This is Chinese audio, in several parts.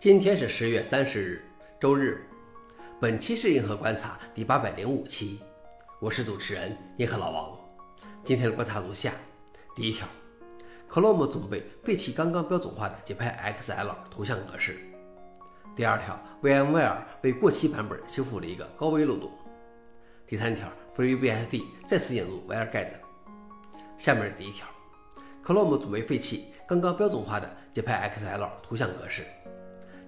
今天是十月三十日，周日。本期是银河观察第八百零五期，我是主持人银河老王。今天的观察如下：第一条，Chrome 总被废弃刚刚标准化的节拍 XL 图像格式。第二条，VMware 为过期版本修复了一个高危漏洞。第三条，FreeBSD 再次引入 WireGuard。下面第一条，Chrome 准备废弃刚刚标准化的节拍 XL 图像格式。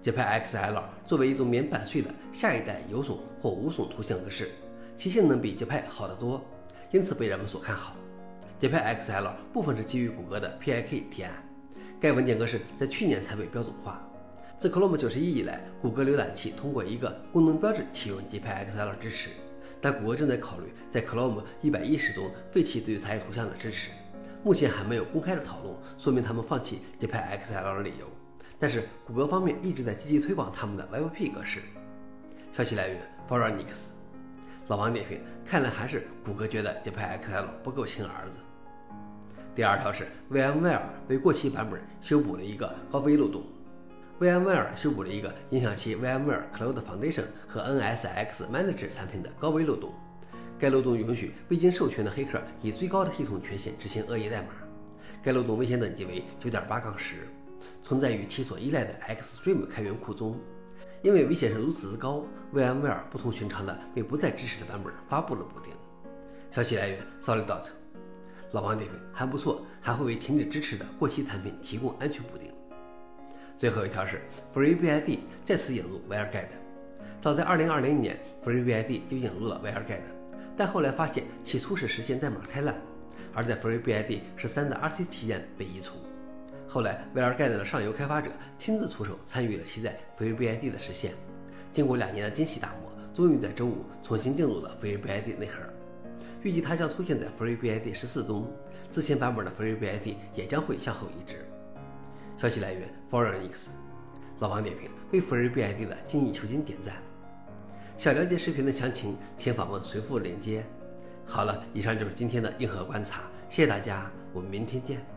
节拍 XL 作为一种免版税的下一代有损或无损图像格式，其性能比节拍好得多，因此被人们所看好。节拍 XL 部分是基于谷歌的 PIK 提案，该文件格式在去年才被标准化。自 Chrome 91以来，谷歌浏览器通过一个功能标志启用节拍 XL 支持，但谷歌正在考虑在 Chrome 110中废弃对台图像的支持，目前还没有公开的讨论说明他们放弃节拍 XL 的理由。但是谷歌方面一直在积极推广他们的 YVP 格式。消息来源 f o r e n i x 老王点评：看来还是谷歌觉得节拍 XL 不够亲儿子。第二条是 VMware 为过期版本修补了一个高危漏洞。VMware 修补了一个影响其 VMware Cloud Foundation 和 NSX Manager 产品的高危漏洞。该漏洞允许未经授权的黑客以最高的系统权限执行恶意代码。该漏洞危险等级为9.8-10。存在于其所依赖的 Xstream 开源库中，因为危险性如此之高，VMware 不同寻常的为不再支持的版本发布了补丁。消息来源：Solidot。老王点评还不错，还会为停止支持的过期产品提供安全补丁。最后一条是 FreeBSD 再次引入 WireGuard。早在2020年，FreeBSD 就引入了 WireGuard，但后来发现其初始实现代码太烂，而在 FreeBSD 十三的 RC 期间被移除。后来，威尔盖的上游开发者亲自出手参与了其在 FreeBSD 的实现。经过两年的精细打磨，终于在周五重新进入了 FreeBSD 内核。预计它将出现在 FreeBSD 十四中，之前版本的 FreeBSD 也将会向后移植。消息来源：Forenix 老王点评：为 FreeBSD 的精益求精点赞。想了解视频的详情，请访问随附链接。好了，以上就是今天的硬核观察，谢谢大家，我们明天见。